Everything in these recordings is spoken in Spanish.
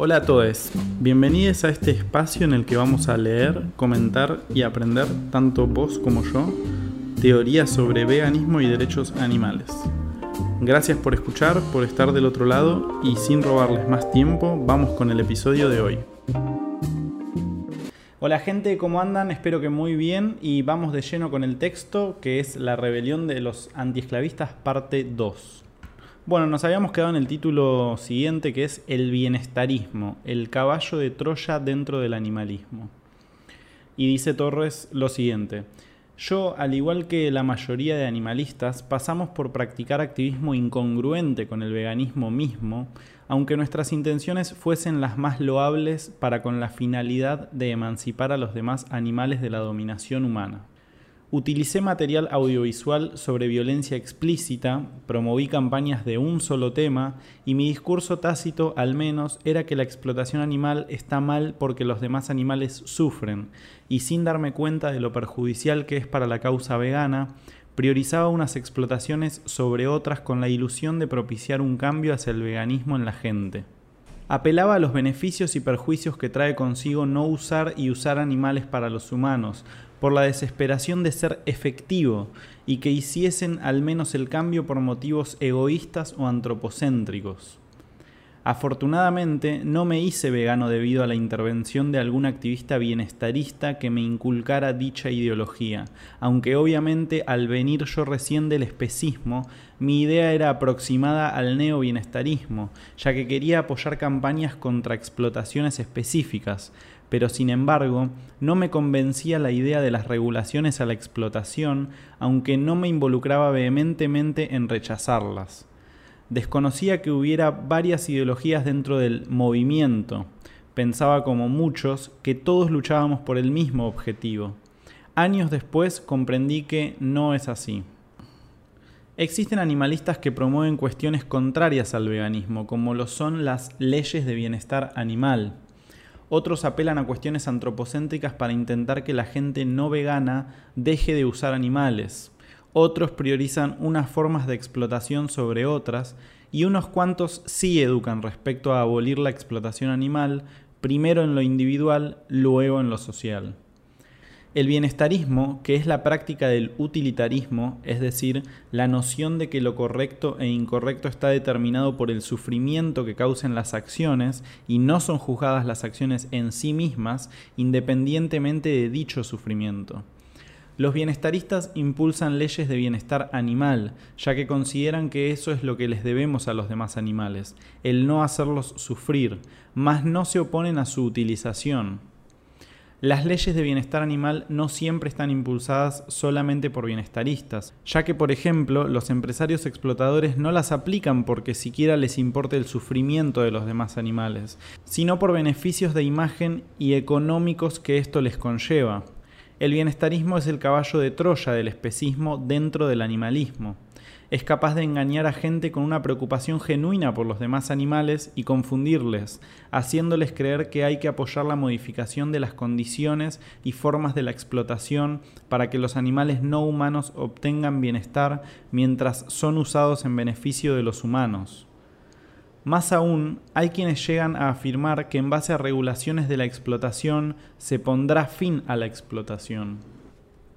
Hola a todos, bienvenidos a este espacio en el que vamos a leer, comentar y aprender, tanto vos como yo, teorías sobre veganismo y derechos animales. Gracias por escuchar, por estar del otro lado y sin robarles más tiempo, vamos con el episodio de hoy. Hola gente, ¿cómo andan? Espero que muy bien y vamos de lleno con el texto que es La rebelión de los antiesclavistas parte 2. Bueno, nos habíamos quedado en el título siguiente que es El bienestarismo, el caballo de Troya dentro del animalismo. Y dice Torres lo siguiente. Yo, al igual que la mayoría de animalistas, pasamos por practicar activismo incongruente con el veganismo mismo, aunque nuestras intenciones fuesen las más loables para con la finalidad de emancipar a los demás animales de la dominación humana. Utilicé material audiovisual sobre violencia explícita, promoví campañas de un solo tema y mi discurso tácito al menos era que la explotación animal está mal porque los demás animales sufren y sin darme cuenta de lo perjudicial que es para la causa vegana, priorizaba unas explotaciones sobre otras con la ilusión de propiciar un cambio hacia el veganismo en la gente. Apelaba a los beneficios y perjuicios que trae consigo no usar y usar animales para los humanos, por la desesperación de ser efectivo y que hiciesen al menos el cambio por motivos egoístas o antropocéntricos. Afortunadamente no me hice vegano debido a la intervención de algún activista bienestarista que me inculcara dicha ideología, aunque obviamente al venir yo recién del especismo, mi idea era aproximada al neobienestarismo, ya que quería apoyar campañas contra explotaciones específicas, pero sin embargo no me convencía la idea de las regulaciones a la explotación, aunque no me involucraba vehementemente en rechazarlas. Desconocía que hubiera varias ideologías dentro del movimiento. Pensaba como muchos que todos luchábamos por el mismo objetivo. Años después comprendí que no es así. Existen animalistas que promueven cuestiones contrarias al veganismo, como lo son las leyes de bienestar animal. Otros apelan a cuestiones antropocéntricas para intentar que la gente no vegana deje de usar animales. Otros priorizan unas formas de explotación sobre otras y unos cuantos sí educan respecto a abolir la explotación animal, primero en lo individual, luego en lo social. El bienestarismo, que es la práctica del utilitarismo, es decir, la noción de que lo correcto e incorrecto está determinado por el sufrimiento que causen las acciones y no son juzgadas las acciones en sí mismas independientemente de dicho sufrimiento. Los bienestaristas impulsan leyes de bienestar animal, ya que consideran que eso es lo que les debemos a los demás animales, el no hacerlos sufrir, mas no se oponen a su utilización. Las leyes de bienestar animal no siempre están impulsadas solamente por bienestaristas, ya que, por ejemplo, los empresarios explotadores no las aplican porque siquiera les importe el sufrimiento de los demás animales, sino por beneficios de imagen y económicos que esto les conlleva. El bienestarismo es el caballo de Troya del especismo dentro del animalismo es capaz de engañar a gente con una preocupación genuina por los demás animales y confundirles, haciéndoles creer que hay que apoyar la modificación de las condiciones y formas de la explotación para que los animales no humanos obtengan bienestar mientras son usados en beneficio de los humanos. Más aún, hay quienes llegan a afirmar que en base a regulaciones de la explotación se pondrá fin a la explotación.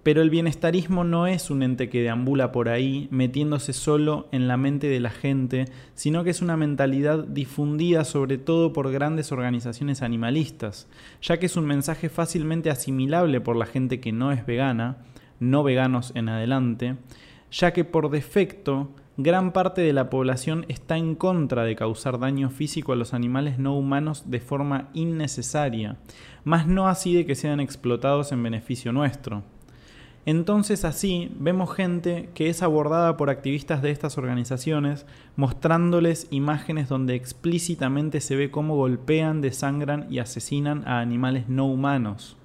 Pero el bienestarismo no es un ente que deambula por ahí metiéndose solo en la mente de la gente, sino que es una mentalidad difundida sobre todo por grandes organizaciones animalistas, ya que es un mensaje fácilmente asimilable por la gente que no es vegana, no veganos en adelante, ya que por defecto gran parte de la población está en contra de causar daño físico a los animales no humanos de forma innecesaria, más no así de que sean explotados en beneficio nuestro. Entonces así vemos gente que es abordada por activistas de estas organizaciones mostrándoles imágenes donde explícitamente se ve cómo golpean, desangran y asesinan a animales no humanos.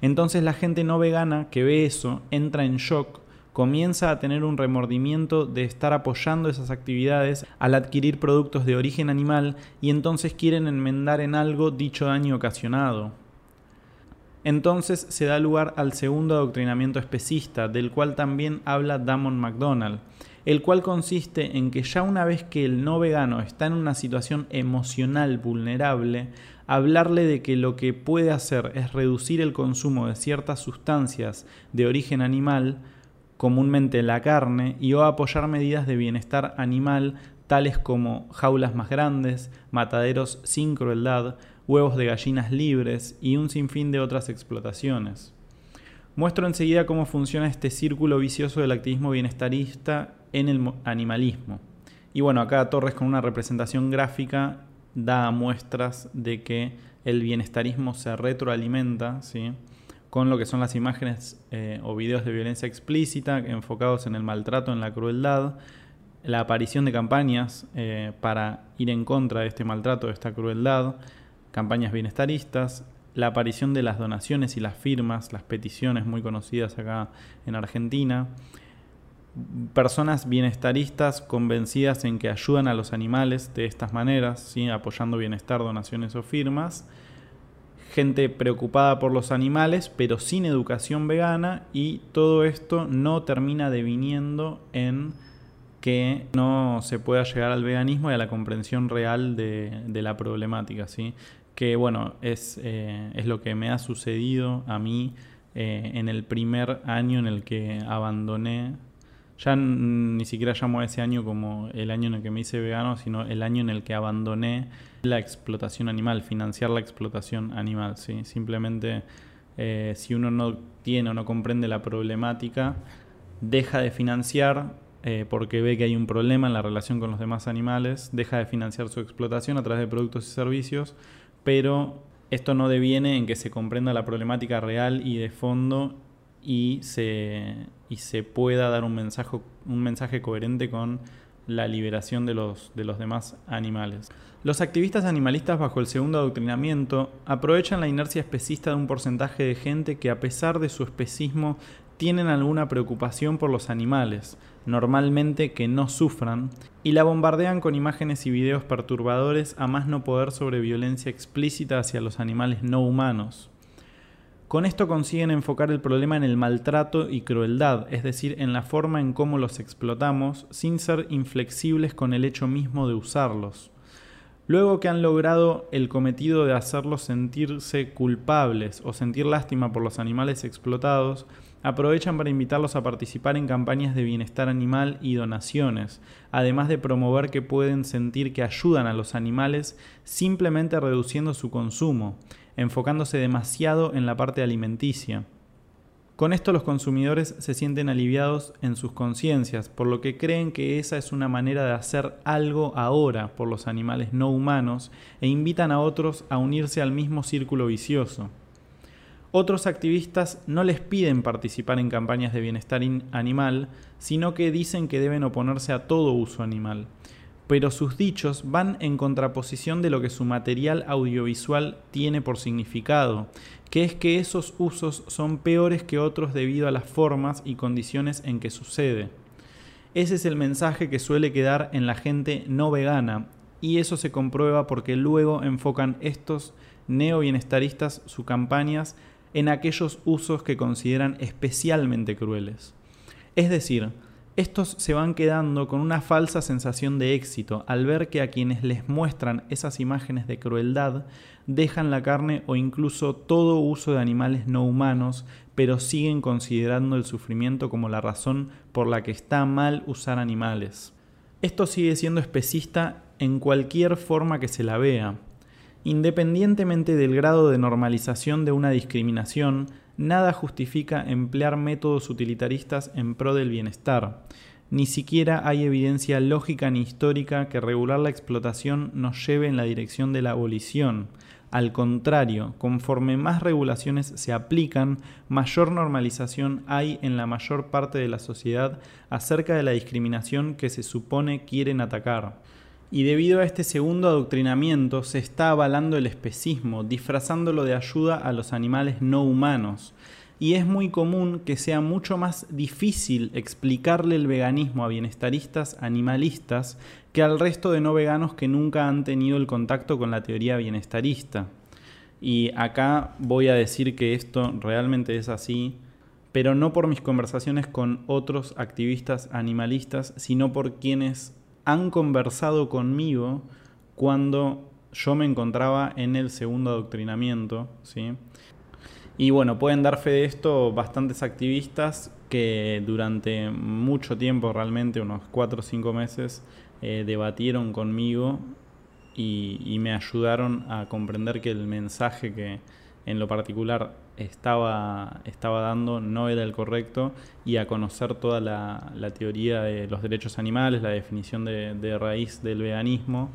Entonces la gente no vegana que ve eso entra en shock, comienza a tener un remordimiento de estar apoyando esas actividades al adquirir productos de origen animal y entonces quieren enmendar en algo dicho daño ocasionado. Entonces se da lugar al segundo adoctrinamiento especista, del cual también habla Damon MacDonald. el cual consiste en que ya una vez que el no vegano está en una situación emocional vulnerable, hablarle de que lo que puede hacer es reducir el consumo de ciertas sustancias de origen animal, comúnmente la carne, y o apoyar medidas de bienestar animal tales como jaulas más grandes, mataderos sin crueldad, huevos de gallinas libres y un sinfín de otras explotaciones. Muestro enseguida cómo funciona este círculo vicioso del activismo bienestarista en el animalismo. Y bueno, acá Torres con una representación gráfica da muestras de que el bienestarismo se retroalimenta ¿sí? con lo que son las imágenes eh, o videos de violencia explícita enfocados en el maltrato, en la crueldad, la aparición de campañas eh, para ir en contra de este maltrato, de esta crueldad, campañas bienestaristas, la aparición de las donaciones y las firmas, las peticiones muy conocidas acá en Argentina, personas bienestaristas convencidas en que ayudan a los animales de estas maneras, ¿sí? apoyando bienestar, donaciones o firmas, gente preocupada por los animales pero sin educación vegana y todo esto no termina deviniendo en que no se pueda llegar al veganismo y a la comprensión real de, de la problemática. ¿sí? Que bueno, es, eh, es lo que me ha sucedido a mí eh, en el primer año en el que abandoné, ya ni siquiera llamo a ese año como el año en el que me hice vegano, sino el año en el que abandoné la explotación animal, financiar la explotación animal, ¿sí? Simplemente eh, si uno no tiene o no comprende la problemática, deja de financiar porque ve que hay un problema en la relación con los demás animales, deja de financiar su explotación a través de productos y servicios, pero esto no deviene en que se comprenda la problemática real y de fondo y se, y se pueda dar un mensaje, un mensaje coherente con la liberación de los, de los demás animales. Los activistas animalistas bajo el segundo adoctrinamiento aprovechan la inercia especista de un porcentaje de gente que a pesar de su especismo tienen alguna preocupación por los animales, normalmente que no sufran, y la bombardean con imágenes y videos perturbadores a más no poder sobre violencia explícita hacia los animales no humanos. Con esto consiguen enfocar el problema en el maltrato y crueldad, es decir, en la forma en cómo los explotamos, sin ser inflexibles con el hecho mismo de usarlos. Luego que han logrado el cometido de hacerlos sentirse culpables o sentir lástima por los animales explotados, aprovechan para invitarlos a participar en campañas de bienestar animal y donaciones, además de promover que pueden sentir que ayudan a los animales simplemente reduciendo su consumo, enfocándose demasiado en la parte alimenticia. Con esto los consumidores se sienten aliviados en sus conciencias, por lo que creen que esa es una manera de hacer algo ahora por los animales no humanos e invitan a otros a unirse al mismo círculo vicioso. Otros activistas no les piden participar en campañas de bienestar animal, sino que dicen que deben oponerse a todo uso animal. Pero sus dichos van en contraposición de lo que su material audiovisual tiene por significado, que es que esos usos son peores que otros debido a las formas y condiciones en que sucede. Ese es el mensaje que suele quedar en la gente no vegana, y eso se comprueba porque luego enfocan estos neo-bienestaristas sus campañas en aquellos usos que consideran especialmente crueles. Es decir, estos se van quedando con una falsa sensación de éxito al ver que a quienes les muestran esas imágenes de crueldad dejan la carne o incluso todo uso de animales no humanos, pero siguen considerando el sufrimiento como la razón por la que está mal usar animales. Esto sigue siendo especista en cualquier forma que se la vea, Independientemente del grado de normalización de una discriminación, nada justifica emplear métodos utilitaristas en pro del bienestar. Ni siquiera hay evidencia lógica ni histórica que regular la explotación nos lleve en la dirección de la abolición. Al contrario, conforme más regulaciones se aplican, mayor normalización hay en la mayor parte de la sociedad acerca de la discriminación que se supone quieren atacar. Y debido a este segundo adoctrinamiento se está avalando el especismo, disfrazándolo de ayuda a los animales no humanos. Y es muy común que sea mucho más difícil explicarle el veganismo a bienestaristas animalistas que al resto de no veganos que nunca han tenido el contacto con la teoría bienestarista. Y acá voy a decir que esto realmente es así, pero no por mis conversaciones con otros activistas animalistas, sino por quienes han conversado conmigo cuando yo me encontraba en el segundo adoctrinamiento, ¿sí? Y bueno, pueden dar fe de esto bastantes activistas que durante mucho tiempo, realmente unos 4 o 5 meses, eh, debatieron conmigo y, me ayudaron a comprender que el mensaje que en lo particular estaba, estaba dando no era el correcto y a conocer toda la, teoría de los derechos animales, la definición de, raíz del veganismo.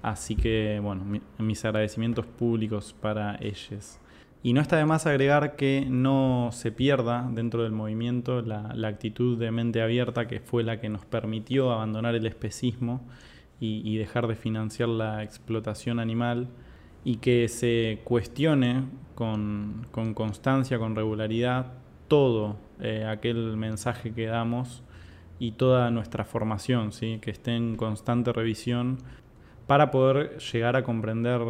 Así que, bueno, mis agradecimientos públicos para ellos. Y no está de más agregar que no se pierda dentro del movimiento la, actitud de mente abierta que fue la que nos permitió abandonar el especismo y, dejar de financiar la explotación animal y que se cuestione con, constancia, con regularidad, todo eh, aquel mensaje que damos y toda nuestra formación, ¿sí? que esté en constante revisión para poder llegar a comprender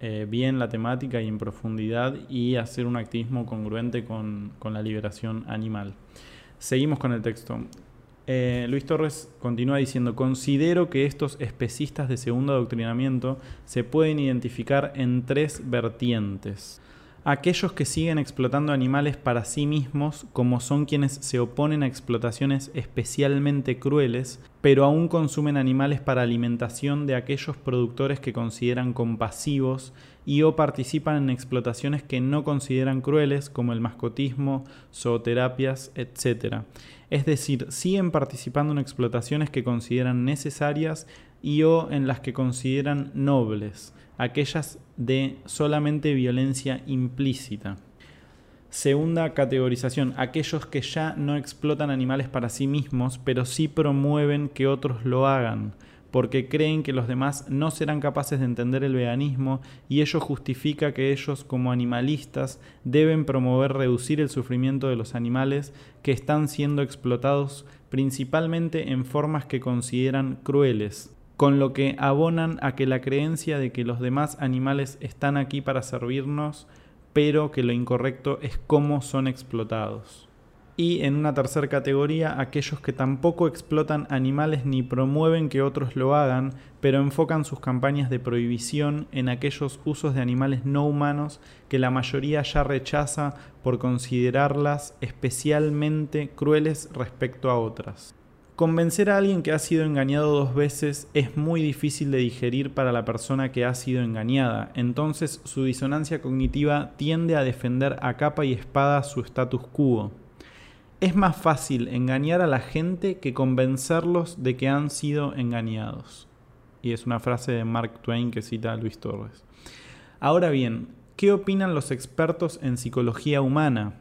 eh, bien la temática y en profundidad y hacer un activismo congruente con, la liberación animal. Seguimos con el texto. Eh, Luis Torres continúa diciendo, considero que estos especistas de segundo adoctrinamiento se pueden identificar en tres vertientes aquellos que siguen explotando animales para sí mismos, como son quienes se oponen a explotaciones especialmente crueles, pero aún consumen animales para alimentación de aquellos productores que consideran compasivos y o participan en explotaciones que no consideran crueles, como el mascotismo, zooterapias, etc. Es decir, siguen participando en explotaciones que consideran necesarias y o en las que consideran nobles aquellas de solamente violencia implícita. Segunda categorización, aquellos que ya no explotan animales para sí mismos, pero sí promueven que otros lo hagan, porque creen que los demás no serán capaces de entender el veganismo y ello justifica que ellos como animalistas deben promover reducir el sufrimiento de los animales que están siendo explotados principalmente en formas que consideran crueles con lo que abonan a que la creencia de que los demás animales están aquí para servirnos, pero que lo incorrecto es cómo son explotados. Y en una tercera categoría, aquellos que tampoco explotan animales ni promueven que otros lo hagan, pero enfocan sus campañas de prohibición en aquellos usos de animales no humanos que la mayoría ya rechaza por considerarlas especialmente crueles respecto a otras. Convencer a alguien que ha sido engañado dos veces es muy difícil de digerir para la persona que ha sido engañada, entonces su disonancia cognitiva tiende a defender a capa y espada su status quo. Es más fácil engañar a la gente que convencerlos de que han sido engañados. Y es una frase de Mark Twain que cita a Luis Torres. Ahora bien, ¿qué opinan los expertos en psicología humana?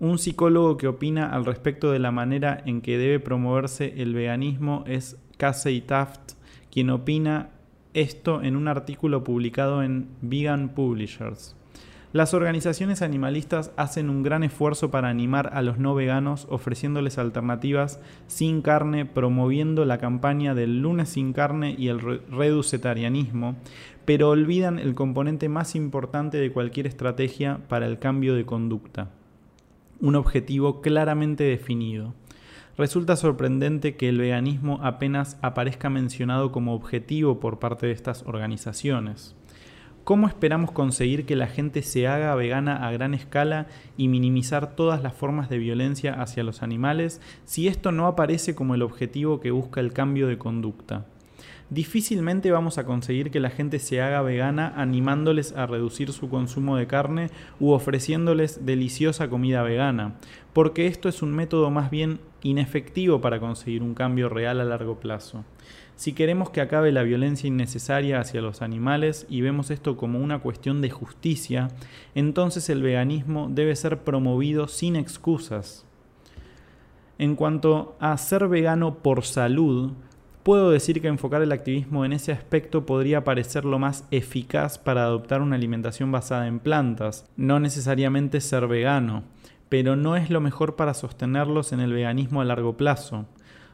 Un psicólogo que opina al respecto de la manera en que debe promoverse el veganismo es Casey Taft, quien opina esto en un artículo publicado en Vegan Publishers. Las organizaciones animalistas hacen un gran esfuerzo para animar a los no veganos ofreciéndoles alternativas sin carne, promoviendo la campaña del lunes sin carne y el reducetarianismo, pero olvidan el componente más importante de cualquier estrategia para el cambio de conducta, un objetivo claramente definido. Resulta sorprendente que el veganismo apenas aparezca mencionado como objetivo por parte de estas organizaciones. ¿Cómo esperamos conseguir que la gente se haga vegana a gran escala y minimizar todas las formas de violencia hacia los animales si esto no aparece como el objetivo que busca el cambio de conducta? Difícilmente vamos a conseguir que la gente se haga vegana animándoles a reducir su consumo de carne u ofreciéndoles deliciosa comida vegana, porque esto es un método más bien inefectivo para conseguir un cambio real a largo plazo. Si queremos que acabe la violencia innecesaria hacia los animales y vemos esto como una cuestión de justicia, entonces el veganismo debe ser promovido sin excusas. En cuanto a ser vegano por salud, puedo decir que enfocar el activismo en ese aspecto podría parecer lo más eficaz para adoptar una alimentación basada en plantas, no necesariamente ser vegano, pero no es lo mejor para sostenerlos en el veganismo a largo plazo.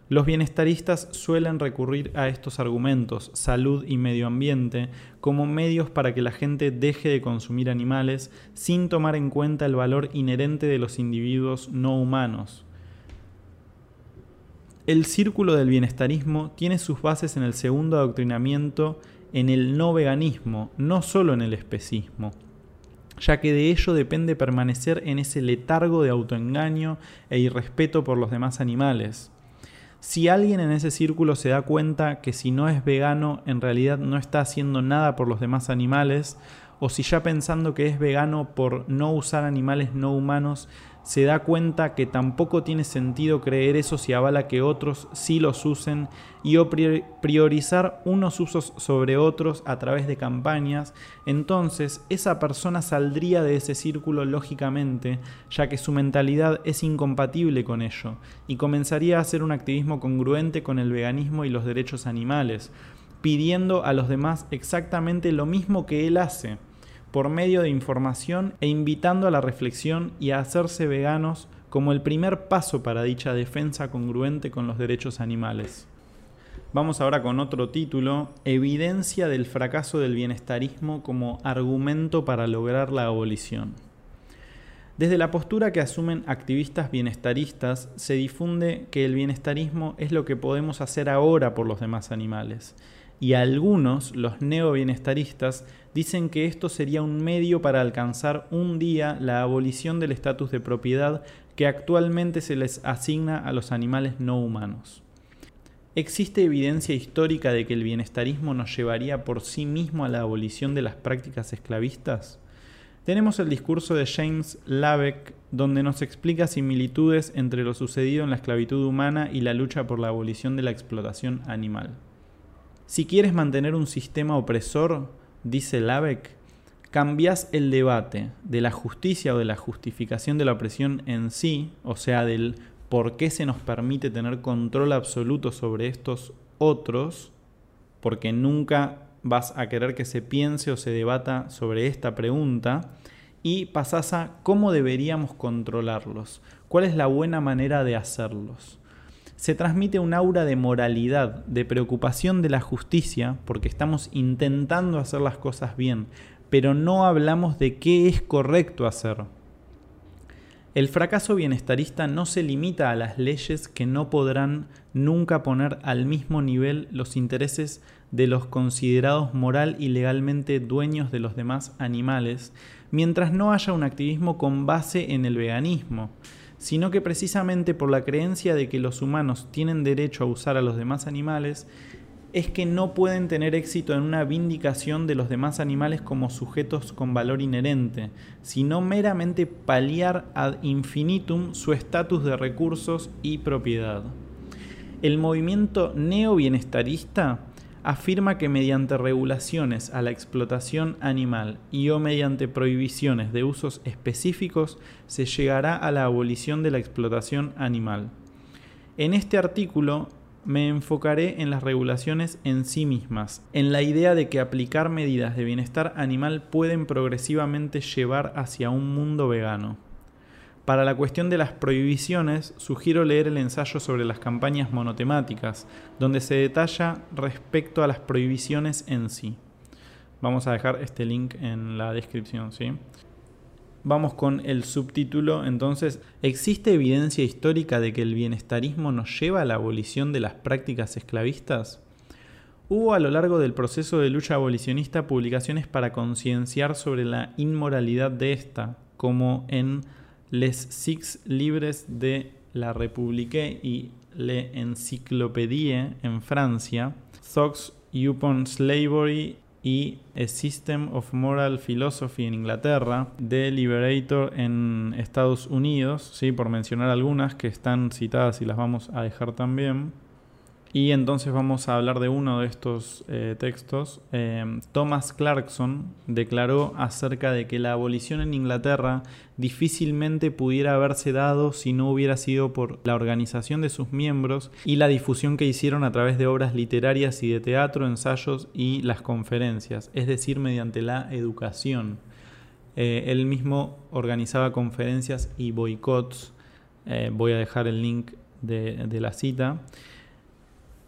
Los bienestaristas suelen recurrir a estos argumentos, salud y medio ambiente, como medios para que la gente deje de consumir animales sin tomar en cuenta el valor inherente de los individuos no humanos. El círculo del bienestarismo tiene sus bases en el segundo adoctrinamiento en el no veganismo, no solo en el especismo ya que de ello depende permanecer en ese letargo de autoengaño e irrespeto por los demás animales. Si alguien en ese círculo se da cuenta que si no es vegano en realidad no está haciendo nada por los demás animales, o si ya pensando que es vegano por no usar animales no humanos se da cuenta que tampoco tiene sentido creer eso si avala que otros sí los usen y o priorizar unos usos sobre otros a través de campañas, entonces esa persona saldría de ese círculo lógicamente, ya que su mentalidad es incompatible con ello, y comenzaría a hacer un activismo congruente con el veganismo y los derechos animales, pidiendo a los demás exactamente lo mismo que él hace por medio de información e invitando a la reflexión y a hacerse veganos como el primer paso para dicha defensa congruente con los derechos animales. Vamos ahora con otro título, Evidencia del fracaso del bienestarismo como argumento para lograr la abolición. Desde la postura que asumen activistas bienestaristas, se difunde que el bienestarismo es lo que podemos hacer ahora por los demás animales, y algunos, los neobienestaristas, dicen que esto sería un medio para alcanzar un día la abolición del estatus de propiedad que actualmente se les asigna a los animales no humanos. ¿Existe evidencia histórica de que el bienestarismo nos llevaría por sí mismo a la abolición de las prácticas esclavistas? Tenemos el discurso de James Labeck, donde nos explica similitudes entre lo sucedido en la esclavitud humana y la lucha por la abolición de la explotación animal. Si quieres mantener un sistema opresor, dice Labeck, cambias el debate de la justicia o de la justificación de la opresión en sí, o sea, del por qué se nos permite tener control absoluto sobre estos otros, porque nunca vas a querer que se piense o se debata sobre esta pregunta, y pasas a cómo deberíamos controlarlos, cuál es la buena manera de hacerlos se transmite un aura de moralidad, de preocupación de la justicia, porque estamos intentando hacer las cosas bien, pero no hablamos de qué es correcto hacer. El fracaso bienestarista no se limita a las leyes que no podrán nunca poner al mismo nivel los intereses de los considerados moral y legalmente dueños de los demás animales, mientras no haya un activismo con base en el veganismo, sino que precisamente por la creencia de que los humanos tienen derecho a usar a los demás animales, es que no pueden tener éxito en una vindicación de los demás animales como sujetos con valor inherente, sino meramente paliar ad infinitum su estatus de recursos y propiedad. El movimiento neobienestarista afirma que mediante regulaciones a la explotación animal y o mediante prohibiciones de usos específicos se llegará a la abolición de la explotación animal. En este artículo me enfocaré en las regulaciones en sí mismas, en la idea de que aplicar medidas de bienestar animal pueden progresivamente llevar hacia un mundo vegano. Para la cuestión de las prohibiciones, sugiero leer el ensayo sobre las campañas monotemáticas, donde se detalla respecto a las prohibiciones en sí. Vamos a dejar este link en la descripción, ¿sí? Vamos con el subtítulo, entonces, ¿existe evidencia histórica de que el bienestarismo nos lleva a la abolición de las prácticas esclavistas? Hubo a lo largo del proceso de lucha abolicionista publicaciones para concienciar sobre la inmoralidad de esta, como en Les Six Libres de la République y Le Encyclopédie en Francia, Thoughts Upon Slavery y A System of Moral Philosophy en Inglaterra, The Liberator en Estados Unidos, ¿sí? por mencionar algunas que están citadas y las vamos a dejar también. Y entonces vamos a hablar de uno de estos eh, textos. Em, Thomas Clarkson declaró acerca de que la abolición en Inglaterra difícilmente pudiera haberse dado si no hubiera sido por la organización de sus miembros y la difusión que hicieron a través de obras literarias y de teatro, ensayos y las conferencias, es decir, mediante la educación. Eh, él mismo organizaba conferencias y boicots. Eh, voy a dejar el link de la cita.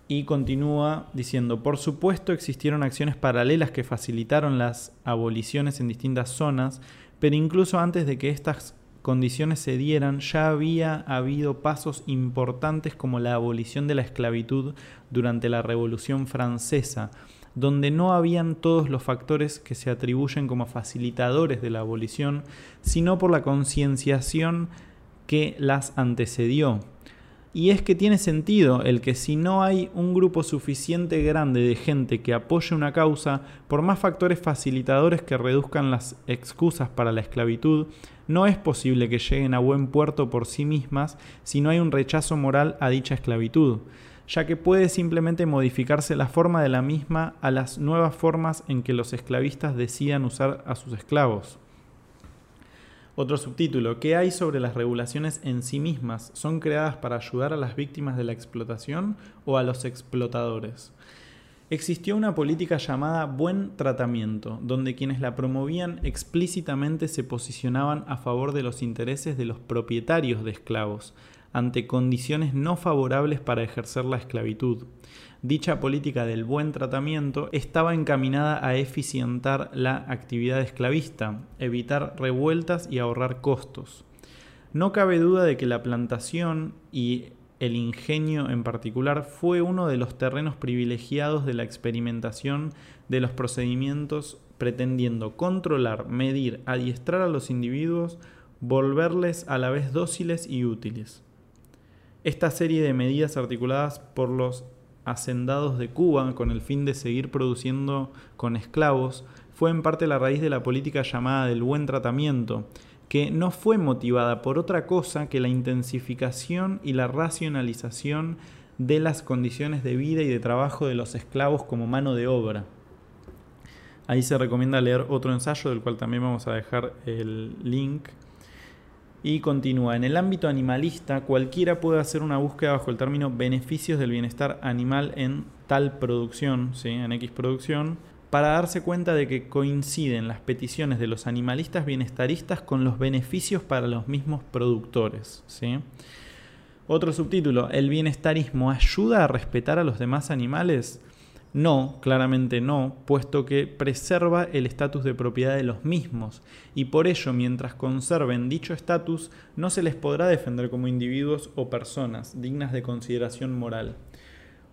Y continúa diciendo, por supuesto existieron acciones paralelas que facilitaron las aboliciones en distintas zonas, pero incluso antes de que estas condiciones se dieran, ya había habido pasos importantes como la abolición de la esclavitud durante la Revolución Francesa, donde no habían todos los factores que se atribuyen como facilitadores de la abolición, sino por la concienciación que las antecedió. Y es que tiene sentido el que si no hay un grupo suficiente grande de gente que apoye una causa, por más factores facilitadores que reduzcan las excusas para la esclavitud, no es posible que lleguen a buen puerto por sí mismas si no hay un rechazo moral a dicha esclavitud, ya que puede simplemente modificarse la forma de la misma a las nuevas formas en que los esclavistas decidan usar a sus esclavos. Otro subtítulo, ¿qué hay sobre las regulaciones en sí mismas? ¿Son creadas para ayudar a las víctimas de la explotación o a los explotadores? Existió una política llamada buen tratamiento, donde quienes la promovían explícitamente se posicionaban a favor de los intereses de los propietarios de esclavos, ante condiciones no favorables para ejercer la esclavitud. Dicha política del buen tratamiento estaba encaminada a eficientar la actividad esclavista, evitar revueltas y ahorrar costos. No cabe duda de que la plantación y el ingenio en particular fue uno de los terrenos privilegiados de la experimentación de los procedimientos pretendiendo controlar, medir, adiestrar a los individuos, volverles a la vez dóciles y útiles. Esta serie de medidas articuladas por los hacendados de Cuba con el fin de seguir produciendo con esclavos fue en parte la raíz de la política llamada del buen tratamiento, que no fue motivada por otra cosa que la intensificación y la racionalización de las condiciones de vida y de trabajo de los esclavos como mano de obra. Ahí se recomienda leer otro ensayo del cual también vamos a dejar el link y continúa, en el ámbito animalista, cualquiera puede hacer una búsqueda bajo el término beneficios del bienestar animal en tal producción, ¿sí? en X producción, para darse cuenta de que coinciden las peticiones de los animalistas bienestaristas con los beneficios para los mismos productores. ¿sí? Otro subtítulo, ¿el bienestarismo ayuda a respetar a los demás animales? No, claramente no, puesto que preserva el estatus de propiedad de los mismos, y por ello mientras conserven dicho estatus no se les podrá defender como individuos o personas dignas de consideración moral.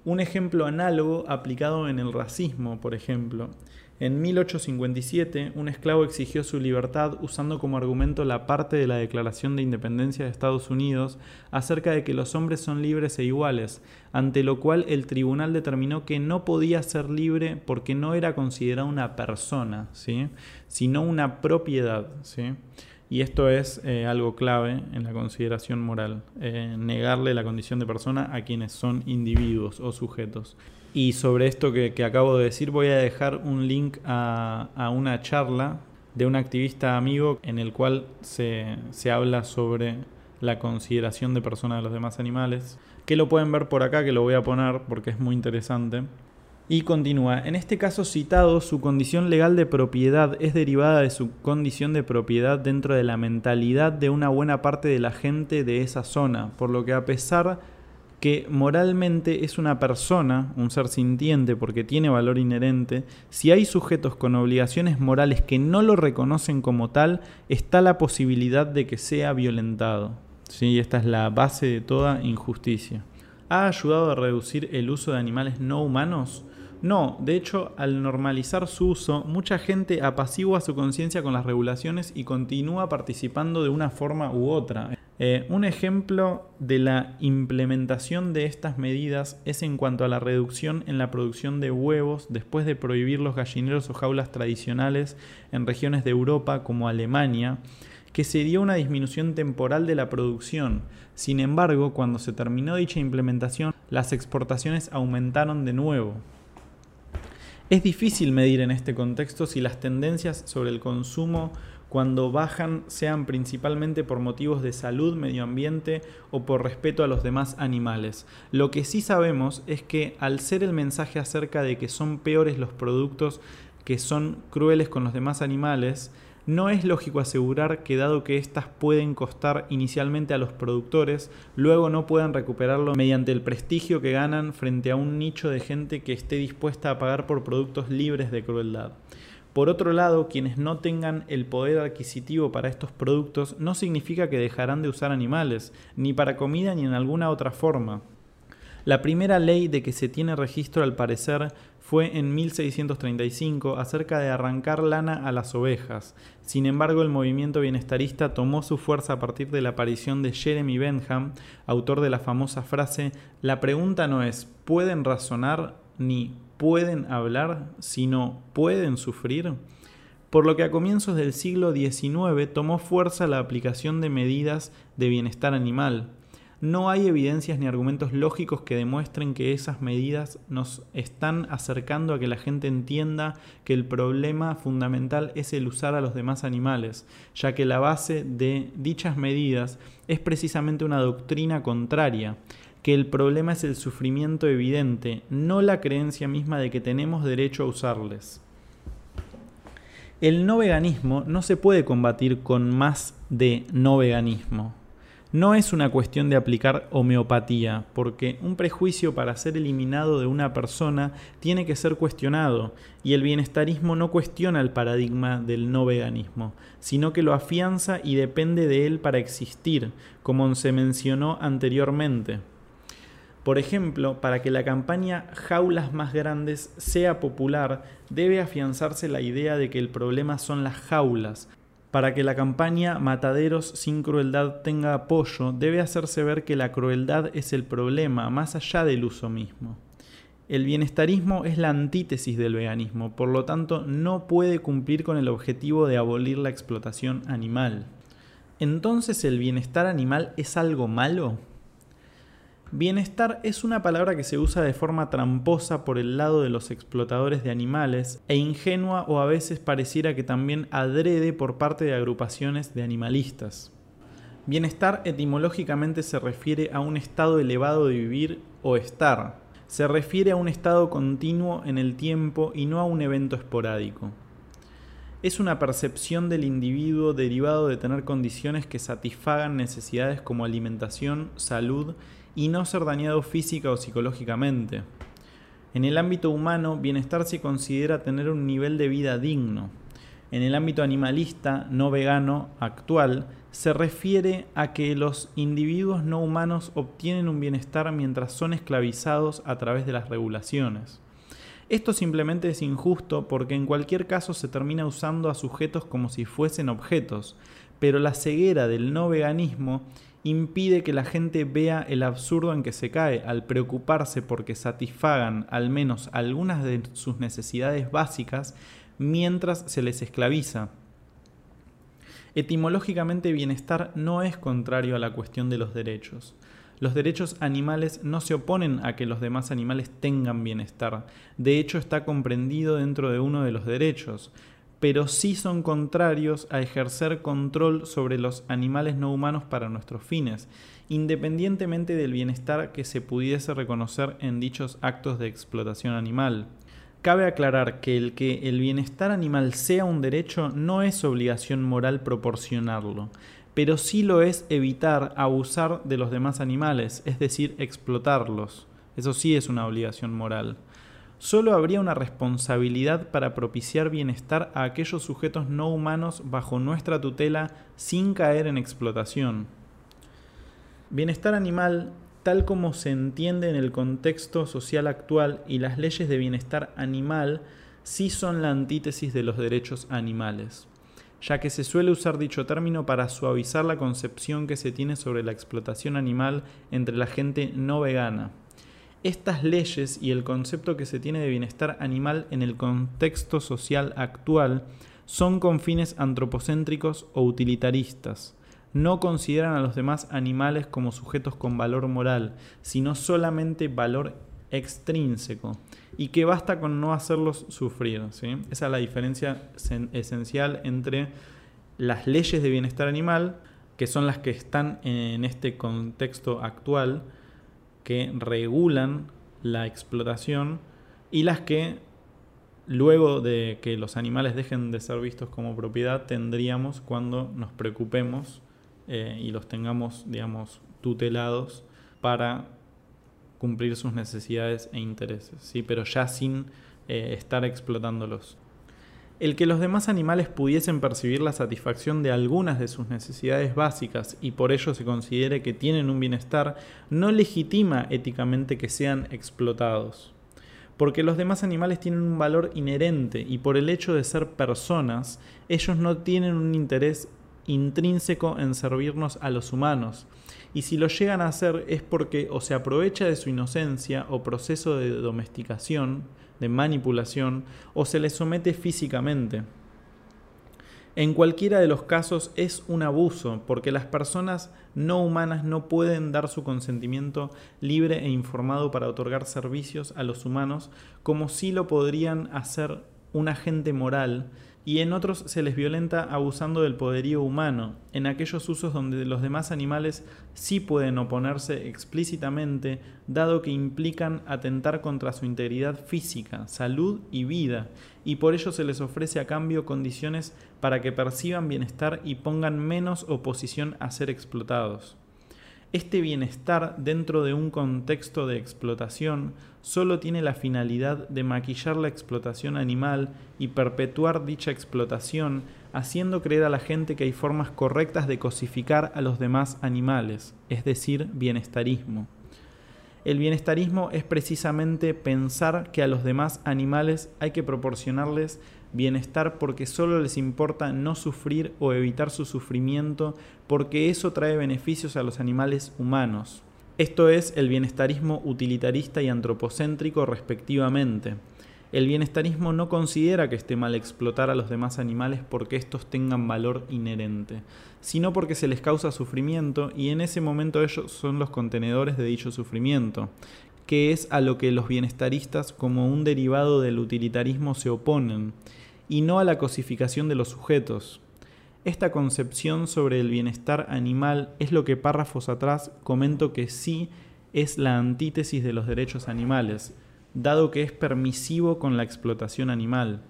Un ejemplo análogo aplicado en el racismo, por ejemplo. En 1857, un esclavo exigió su libertad usando como argumento la parte de la Declaración de Independencia de Estados Unidos acerca de que los hombres son libres e iguales, ante lo cual el tribunal determinó que no podía ser libre porque no era considerado una persona, ¿sí? sino una propiedad. ¿sí? Y esto es eh, algo clave en la consideración moral, eh, negarle la condición de persona a quienes son individuos o sujetos. Y sobre esto que, acabo de decir voy a dejar un link a, una charla de un activista amigo en el cual se, se habla sobre la consideración de personas de los demás animales, que lo pueden ver por acá, que lo voy a poner porque es muy interesante. Y continúa, en este caso citado, su condición legal de propiedad es derivada de su condición de propiedad dentro de la mentalidad de una buena parte de la gente de esa zona, por lo que a pesar que moralmente es una persona, un ser sintiente porque tiene valor inherente, si hay sujetos con obligaciones morales que no lo reconocen como tal, está la posibilidad de que sea violentado. ¿Sí? Esta es la base de toda injusticia. ¿Ha ayudado a reducir el uso de animales no humanos? No, de hecho, al normalizar su uso, mucha gente apacigua su conciencia con las regulaciones y continúa participando de una forma u otra. Eh, un ejemplo de la implementación de estas medidas es en cuanto a la reducción en la producción de huevos después de prohibir los gallineros o jaulas tradicionales en regiones de Europa como Alemania, que se dio una disminución temporal de la producción. Sin embargo, cuando se terminó dicha implementación, las exportaciones aumentaron de nuevo. Es difícil medir en este contexto si las tendencias sobre el consumo cuando bajan sean principalmente por motivos de salud, medio ambiente o por respeto a los demás animales. Lo que sí sabemos es que al ser el mensaje acerca de que son peores los productos que son crueles con los demás animales, no es lógico asegurar que dado que éstas pueden costar inicialmente a los productores, luego no puedan recuperarlo mediante el prestigio que ganan frente a un nicho de gente que esté dispuesta a pagar por productos libres de crueldad. Por otro lado, quienes no tengan el poder adquisitivo para estos productos no significa que dejarán de usar animales, ni para comida ni en alguna otra forma. La primera ley de que se tiene registro al parecer fue en 1635 acerca de arrancar lana a las ovejas. Sin embargo, el movimiento bienestarista tomó su fuerza a partir de la aparición de Jeremy Bentham, autor de la famosa frase, la pregunta no es ¿pueden razonar? ni pueden hablar, sino pueden sufrir? Por lo que a comienzos del siglo XIX tomó fuerza la aplicación de medidas de bienestar animal no hay evidencias ni argumentos lógicos que demuestren que esas medidas nos están acercando a que la gente entienda que el problema fundamental es el usar a los demás animales, ya que la base de dichas medidas es precisamente una doctrina contraria, que el problema es el sufrimiento evidente, no la creencia misma de que tenemos derecho a usarles. El no veganismo no se puede combatir con más de no veganismo no es una cuestión de aplicar homeopatía, porque un prejuicio para ser eliminado de una persona tiene que ser cuestionado, y el bienestarismo no cuestiona el paradigma del no veganismo, sino que lo afianza y depende de él para existir, como se mencionó anteriormente. Por ejemplo, para que la campaña Jaulas más grandes sea popular, debe afianzarse la idea de que el problema son las jaulas, para que la campaña Mataderos sin crueldad tenga apoyo, debe hacerse ver que la crueldad es el problema, más allá del uso mismo. El bienestarismo es la antítesis del veganismo, por lo tanto no puede cumplir con el objetivo de abolir la explotación animal. Entonces, ¿el bienestar animal es algo malo? Bienestar es una palabra que se usa de forma tramposa por el lado de los explotadores de animales e ingenua o a veces pareciera que también adrede por parte de agrupaciones de animalistas. Bienestar etimológicamente se refiere a un estado elevado de vivir o estar. Se refiere a un estado continuo en el tiempo y no a un evento esporádico. Es una percepción del individuo derivado de tener condiciones que satisfagan necesidades como alimentación, salud y no ser dañado física o psicológicamente. En el ámbito humano, bienestar se considera tener un nivel de vida digno. En el ámbito animalista, no vegano, actual, se refiere a que los individuos no humanos obtienen un bienestar mientras son esclavizados a través de las regulaciones. Esto simplemente es injusto porque en cualquier caso se termina usando a sujetos como si fuesen objetos, pero la ceguera del no veganismo impide que la gente vea el absurdo en que se cae al preocuparse porque satisfagan al menos algunas de sus necesidades básicas mientras se les esclaviza. Etimológicamente bienestar no es contrario a la cuestión de los derechos. Los derechos animales no se oponen a que los demás animales tengan bienestar. De hecho, está comprendido dentro de uno de los derechos pero sí son contrarios a ejercer control sobre los animales no humanos para nuestros fines, independientemente del bienestar que se pudiese reconocer en dichos actos de explotación animal. Cabe aclarar que el que el bienestar animal sea un derecho no es obligación moral proporcionarlo, pero sí lo es evitar abusar de los demás animales, es decir, explotarlos. Eso sí es una obligación moral solo habría una responsabilidad para propiciar bienestar a aquellos sujetos no humanos bajo nuestra tutela sin caer en explotación. Bienestar animal, tal como se entiende en el contexto social actual y las leyes de bienestar animal, sí son la antítesis de los derechos animales, ya que se suele usar dicho término para suavizar la concepción que se tiene sobre la explotación animal entre la gente no vegana. Estas leyes y el concepto que se tiene de bienestar animal en el contexto social actual son con fines antropocéntricos o utilitaristas. No consideran a los demás animales como sujetos con valor moral, sino solamente valor extrínseco, y que basta con no hacerlos sufrir. Esa es la diferencia esencial entre las leyes de bienestar animal, que son las que están en este contexto actual, que regulan la explotación y las que luego de que los animales dejen de ser vistos como propiedad, tendríamos cuando nos preocupemos eh, y los tengamos, digamos, tutelados para cumplir sus necesidades e intereses, ¿sí? pero ya sin eh, estar explotándolos. El que los demás animales pudiesen percibir la satisfacción de algunas de sus necesidades básicas y por ello se considere que tienen un bienestar no legitima éticamente que sean explotados. Porque los demás animales tienen un valor inherente y por el hecho de ser personas, ellos no tienen un interés intrínseco en servirnos a los humanos. Y si lo llegan a hacer es porque o se aprovecha de su inocencia o proceso de domesticación, de manipulación, o se les somete físicamente. En cualquiera de los casos es un abuso, porque las personas no humanas no pueden dar su consentimiento libre e informado para otorgar servicios a los humanos, como sí lo podrían hacer un agente moral y en otros se les violenta abusando del poderío humano, en aquellos usos donde los demás animales sí pueden oponerse explícitamente, dado que implican atentar contra su integridad física, salud y vida, y por ello se les ofrece a cambio condiciones para que perciban bienestar y pongan menos oposición a ser explotados. Este bienestar dentro de un contexto de explotación solo tiene la finalidad de maquillar la explotación animal y perpetuar dicha explotación, haciendo creer a la gente que hay formas correctas de cosificar a los demás animales, es decir, bienestarismo. El bienestarismo es precisamente pensar que a los demás animales hay que proporcionarles bienestar porque solo les importa no sufrir o evitar su sufrimiento porque eso trae beneficios a los animales humanos. Esto es el bienestarismo utilitarista y antropocéntrico respectivamente. El bienestarismo no considera que esté mal explotar a los demás animales porque estos tengan valor inherente, sino porque se les causa sufrimiento y en ese momento ellos son los contenedores de dicho sufrimiento, que es a lo que los bienestaristas como un derivado del utilitarismo se oponen y no a la cosificación de los sujetos. Esta concepción sobre el bienestar animal es lo que párrafos atrás comento que sí es la antítesis de los derechos animales, dado que es permisivo con la explotación animal.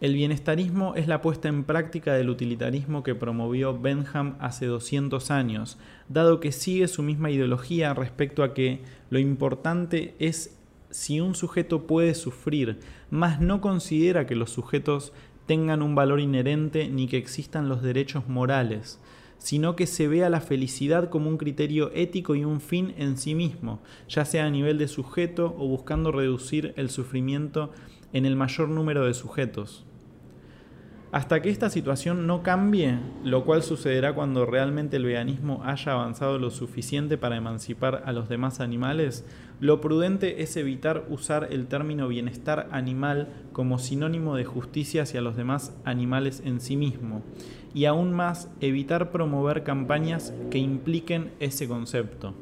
El bienestarismo es la puesta en práctica del utilitarismo que promovió Benham hace 200 años, dado que sigue su misma ideología respecto a que lo importante es si un sujeto puede sufrir, mas no considera que los sujetos tengan un valor inherente ni que existan los derechos morales, sino que se vea la felicidad como un criterio ético y un fin en sí mismo, ya sea a nivel de sujeto o buscando reducir el sufrimiento en el mayor número de sujetos. Hasta que esta situación no cambie, lo cual sucederá cuando realmente el veganismo haya avanzado lo suficiente para emancipar a los demás animales, lo prudente es evitar usar el término bienestar animal como sinónimo de justicia hacia los demás animales en sí mismo, y aún más evitar promover campañas que impliquen ese concepto.